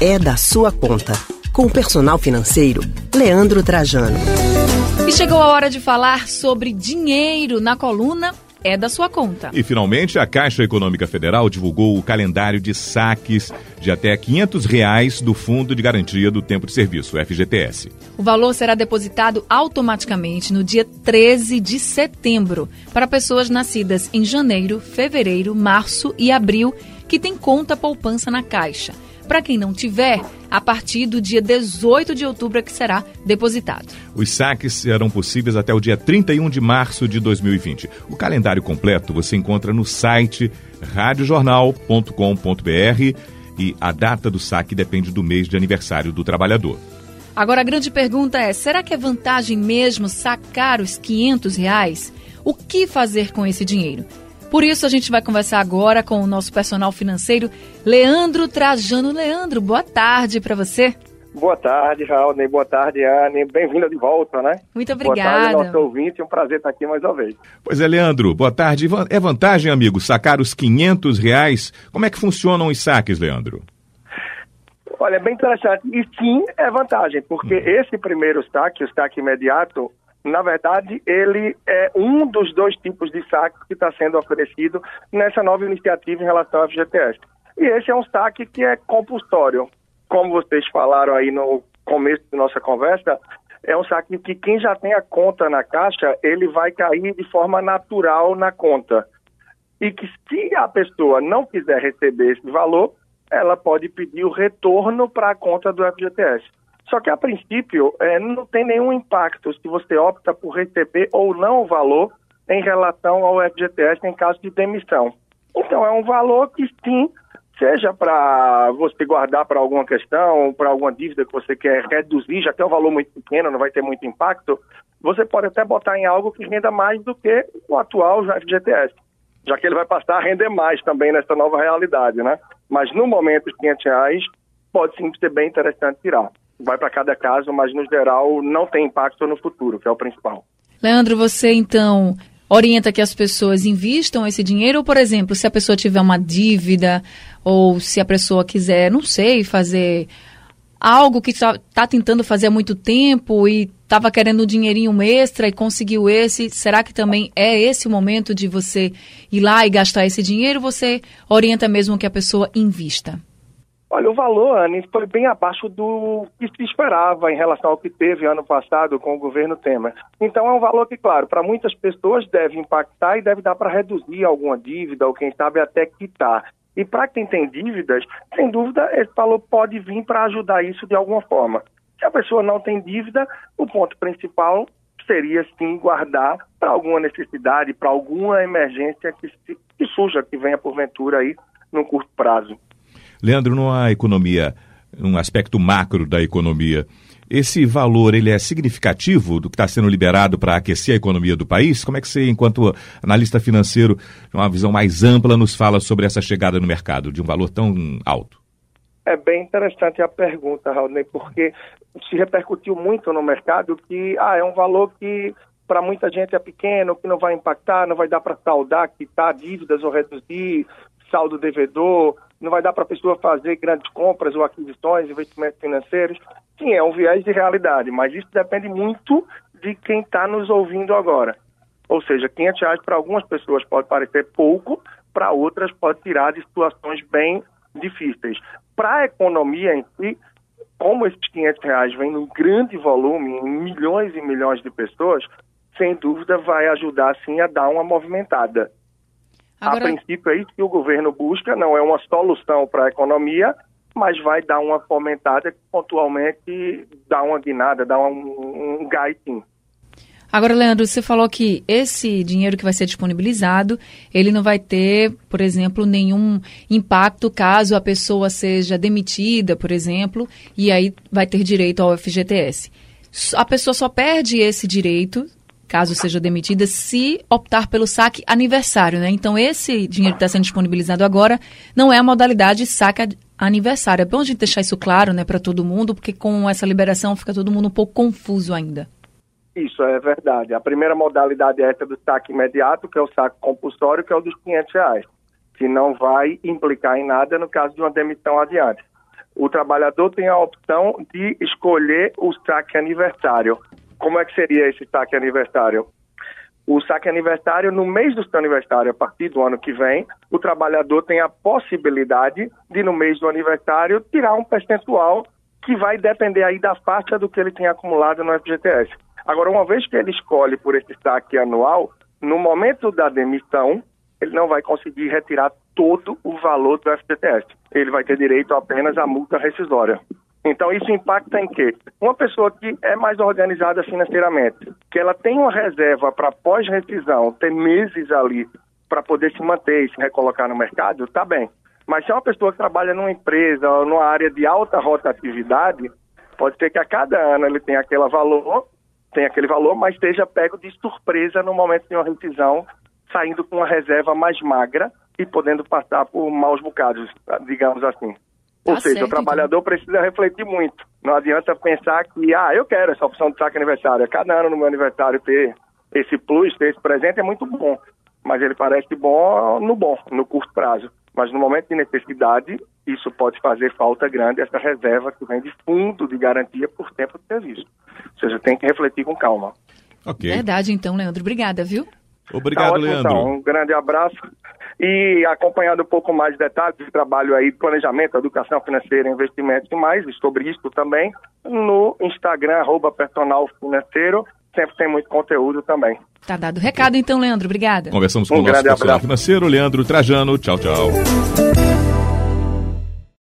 é da sua conta. Com o personal financeiro, Leandro Trajano. E chegou a hora de falar sobre dinheiro na coluna é da sua conta. E finalmente a Caixa Econômica Federal divulgou o calendário de saques de até 500 reais do Fundo de Garantia do Tempo de Serviço, FGTS. O valor será depositado automaticamente no dia 13 de setembro para pessoas nascidas em janeiro, fevereiro, março e abril que têm conta poupança na Caixa. Para quem não tiver, a partir do dia 18 de outubro é que será depositado. Os saques serão possíveis até o dia 31 de março de 2020. O calendário completo você encontra no site radiojornal.com.br e a data do saque depende do mês de aniversário do trabalhador. Agora a grande pergunta é: será que é vantagem mesmo sacar os 500 reais? O que fazer com esse dinheiro? Por isso a gente vai conversar agora com o nosso personal financeiro, Leandro Trajano. Leandro, boa tarde para você. Boa tarde, Raul. Boa tarde, Anne. Bem-vinda de volta, né? Muito obrigada. Boa tarde, nosso ouvinte. É um prazer estar aqui mais uma vez. Pois é, Leandro. Boa tarde. É vantagem, amigo, sacar os 500 reais? Como é que funcionam os saques, Leandro? Olha, é bem interessante. E sim, é vantagem, porque hum. esse primeiro saque, o saque imediato, na verdade, ele é um dos dois tipos de saque que está sendo oferecido nessa nova iniciativa em relação ao FGTS. E esse é um saque que é compulsório. Como vocês falaram aí no começo da nossa conversa, é um saque que quem já tem a conta na caixa, ele vai cair de forma natural na conta. E que se a pessoa não quiser receber esse valor, ela pode pedir o retorno para a conta do FGTS. Só que, a princípio, é, não tem nenhum impacto se você opta por receber ou não o valor em relação ao FGTS em caso de demissão. Então, é um valor que, sim, seja para você guardar para alguma questão, para alguma dívida que você quer reduzir, já que é um valor muito pequeno, não vai ter muito impacto, você pode até botar em algo que renda mais do que o atual FGTS, já que ele vai passar a render mais também nessa nova realidade, né? Mas no momento, os 500 reais pode sim ser bem interessante tirar vai para cada caso, mas no geral não tem impacto no futuro, que é o principal. Leandro, você então orienta que as pessoas invistam esse dinheiro, ou, por exemplo, se a pessoa tiver uma dívida, ou se a pessoa quiser, não sei, fazer algo que está tá tentando fazer há muito tempo e estava querendo um dinheirinho extra e conseguiu esse, será que também é esse o momento de você ir lá e gastar esse dinheiro? Você orienta mesmo que a pessoa invista? Olha, o valor, Anne, foi bem abaixo do que se esperava em relação ao que teve ano passado com o governo Temer. Então é um valor que, claro, para muitas pessoas deve impactar e deve dar para reduzir alguma dívida ou quem sabe até quitar. E para quem tem dívidas, sem dúvida, esse valor pode vir para ajudar isso de alguma forma. Se a pessoa não tem dívida, o ponto principal seria sim guardar para alguma necessidade, para alguma emergência que, que surja, que venha porventura aí no curto prazo. Leandro, numa economia, um aspecto macro da economia, esse valor ele é significativo do que está sendo liberado para aquecer a economia do país? Como é que você, enquanto analista financeiro, uma visão mais ampla, nos fala sobre essa chegada no mercado de um valor tão alto? É bem interessante a pergunta, Raul, porque se repercutiu muito no mercado que ah, é um valor que para muita gente é pequeno, que não vai impactar, não vai dar para saldar, quitar dívidas ou reduzir saldo devedor, não vai dar para a pessoa fazer grandes compras ou aquisições, investimentos financeiros. Sim, é um viés de realidade, mas isso depende muito de quem está nos ouvindo agora. Ou seja, 500 reais para algumas pessoas pode parecer pouco, para outras pode tirar de situações bem difíceis. Para a economia em si, como esses 500 reais vêm num grande volume, em milhões e milhões de pessoas, sem dúvida vai ajudar sim a dar uma movimentada. Agora... A princípio é isso que o governo busca, não é uma solução para a economia, mas vai dar uma fomentada que pontualmente dá uma guinada, dá um, um gaitinho. Agora, Leandro, você falou que esse dinheiro que vai ser disponibilizado, ele não vai ter, por exemplo, nenhum impacto caso a pessoa seja demitida, por exemplo, e aí vai ter direito ao FGTS. A pessoa só perde esse direito caso seja demitida, se optar pelo saque aniversário, né? Então, esse dinheiro que está sendo disponibilizado agora não é a modalidade saque aniversário. É bom a gente deixar isso claro, né, para todo mundo, porque com essa liberação fica todo mundo um pouco confuso ainda. Isso é verdade. A primeira modalidade é essa do saque imediato, que é o saque compulsório, que é o dos 500 reais, que não vai implicar em nada no caso de uma demissão adiante. o trabalhador tem a opção de escolher o saque aniversário. Como é que seria esse saque aniversário? O saque aniversário, no mês do seu aniversário, a partir do ano que vem, o trabalhador tem a possibilidade de, no mês do aniversário, tirar um percentual que vai depender aí da faixa do que ele tem acumulado no FGTS. Agora, uma vez que ele escolhe por esse saque anual, no momento da demissão, ele não vai conseguir retirar todo o valor do FGTS. Ele vai ter direito apenas à multa rescisória. Então, isso impacta em quê? Uma pessoa que é mais organizada financeiramente, que ela tem uma reserva para pós-rescisão, ter meses ali para poder se manter e se recolocar no mercado, tá bem. Mas se é uma pessoa que trabalha numa empresa ou numa área de alta rotatividade, pode ser que a cada ano ele tenha aquele valor, tenha aquele valor, mas esteja pego de surpresa no momento de uma rescisão, saindo com uma reserva mais magra e podendo passar por maus bocados, digamos assim. Tá Ou seja, certo, o então. trabalhador então. precisa refletir muito. Não adianta pensar que, ah, eu quero essa opção de saque aniversário. Cada ano no meu aniversário ter esse plus, ter esse presente é muito bom. Mas ele parece bom no bom, no curto prazo. Mas no momento de necessidade, isso pode fazer falta grande, essa reserva que vem de fundo de garantia por tempo de serviço. Ou seja, tem que refletir com calma. Ok. Verdade, então, Leandro. Obrigada, viu? Obrigado, tá ótimo, Leandro. Então. Um grande abraço. E acompanhando um pouco mais de detalhes de trabalho aí, planejamento, educação financeira, investimentos e mais, sobre isso também, no Instagram, arroba personal financeiro, sempre tem muito conteúdo também. Tá dado o recado então, Leandro. Obrigada. Conversamos com um o nosso personal abraço. financeiro, Leandro Trajano. Tchau, tchau.